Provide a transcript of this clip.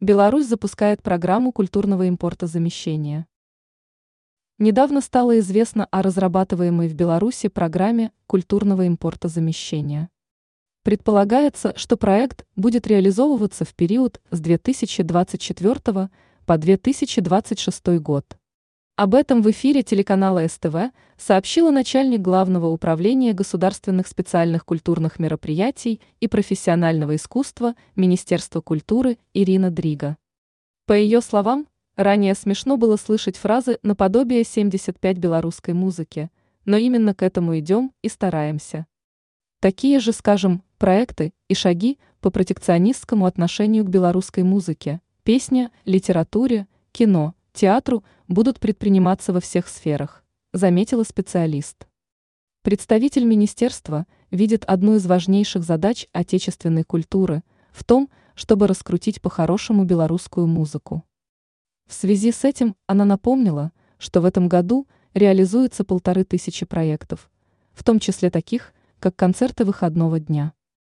Беларусь запускает программу культурного импортозамещения. Недавно стало известно о разрабатываемой в Беларуси программе культурного импортозамещения. Предполагается, что проект будет реализовываться в период с 2024 по 2026 год. Об этом в эфире телеканала СТВ сообщила начальник Главного управления государственных специальных культурных мероприятий и профессионального искусства Министерства культуры Ирина Дрига. По ее словам, ранее смешно было слышать фразы наподобие «75 белорусской музыки», но именно к этому идем и стараемся. Такие же, скажем, проекты и шаги по протекционистскому отношению к белорусской музыке, песне, литературе, кино – театру будут предприниматься во всех сферах, заметила специалист. Представитель министерства видит одну из важнейших задач отечественной культуры в том, чтобы раскрутить по-хорошему белорусскую музыку. В связи с этим она напомнила, что в этом году реализуется полторы тысячи проектов, в том числе таких, как концерты выходного дня.